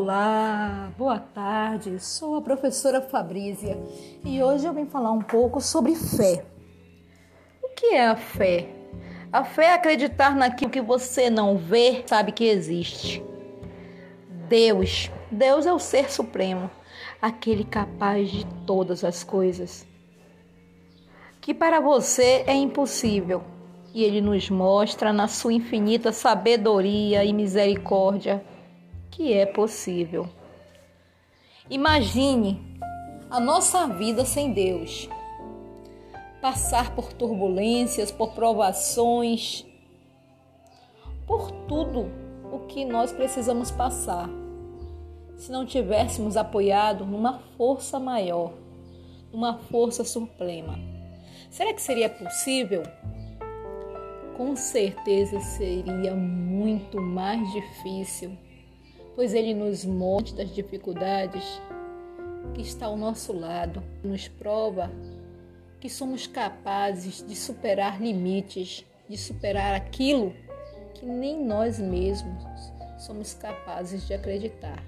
Olá, boa tarde. Sou a professora Fabrícia e hoje eu vim falar um pouco sobre fé. O que é a fé? A fé é acreditar naquilo que você não vê, sabe que existe. Deus, Deus é o ser supremo, aquele capaz de todas as coisas. Que para você é impossível, e ele nos mostra na sua infinita sabedoria e misericórdia que é possível. Imagine a nossa vida sem Deus. Passar por turbulências, por provações, por tudo o que nós precisamos passar. Se não tivéssemos apoiado numa força maior, numa força suprema. Será que seria possível? Com certeza seria muito mais difícil pois Ele nos mostra das dificuldades que está ao nosso lado, nos prova que somos capazes de superar limites, de superar aquilo que nem nós mesmos somos capazes de acreditar.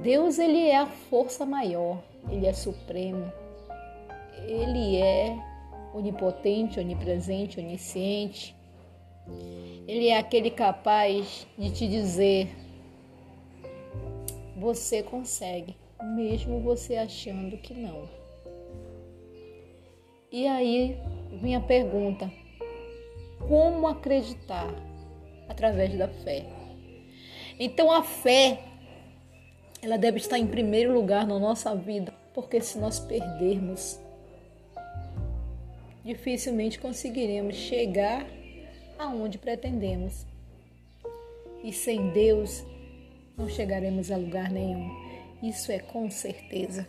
Deus ele é a força maior, ele é supremo. Ele é onipotente, onipresente, onisciente. Ele é aquele capaz de te dizer: você consegue, mesmo você achando que não. E aí vem a pergunta: como acreditar através da fé? Então a fé ela deve estar em primeiro lugar na nossa vida, porque se nós perdermos, dificilmente conseguiremos chegar aonde pretendemos. E sem Deus não chegaremos a lugar nenhum. Isso é com certeza.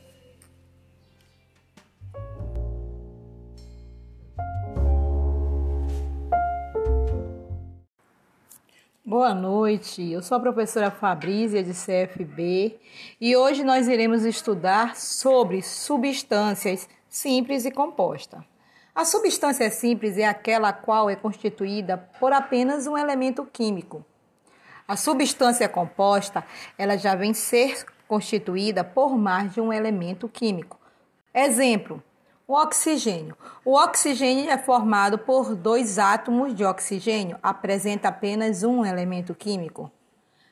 Boa noite, eu sou a professora Fabrícia de CFB e hoje nós iremos estudar sobre substâncias simples e compostas. A substância simples é aquela qual é constituída por apenas um elemento químico. A substância composta, ela já vem ser constituída por mais de um elemento químico. Exemplo: o oxigênio. O oxigênio é formado por dois átomos de oxigênio, apresenta apenas um elemento químico.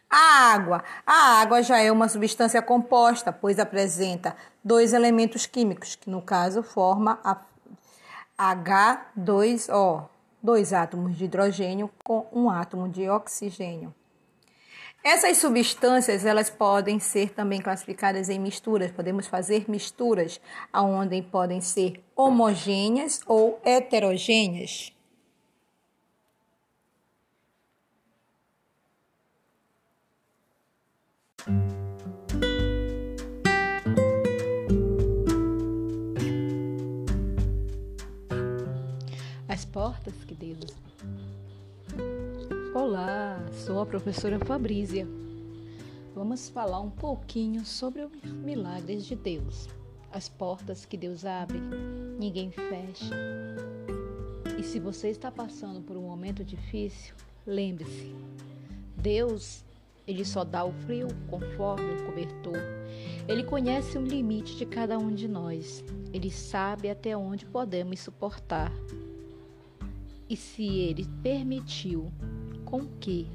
A água. A água já é uma substância composta, pois apresenta dois elementos químicos, que no caso forma a H2O, dois átomos de hidrogênio com um átomo de oxigênio. Essas substâncias elas podem ser também classificadas em misturas. Podemos fazer misturas onde podem ser homogêneas ou heterogêneas. as portas que Deus. Olá, sou a professora Fabrícia. Vamos falar um pouquinho sobre os milagres de Deus. As portas que Deus abre, ninguém fecha. E se você está passando por um momento difícil, lembre-se: Deus, ele só dá o frio conforme o cobertor. Ele conhece o limite de cada um de nós. Ele sabe até onde podemos suportar. E se ele permitiu com que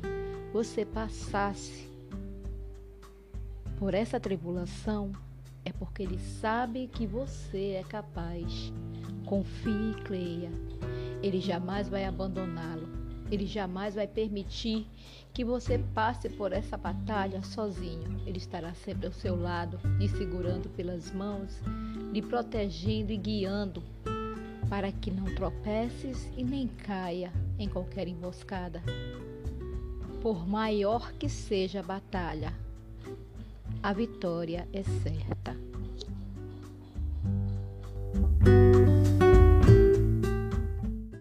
você passasse por essa tribulação, é porque ele sabe que você é capaz. Confie e creia. Ele jamais vai abandoná-lo. Ele jamais vai permitir que você passe por essa batalha sozinho. Ele estará sempre ao seu lado, lhe segurando pelas mãos, lhe protegendo e guiando para que não tropeces e nem caia em qualquer emboscada. Por maior que seja a batalha, a vitória é certa.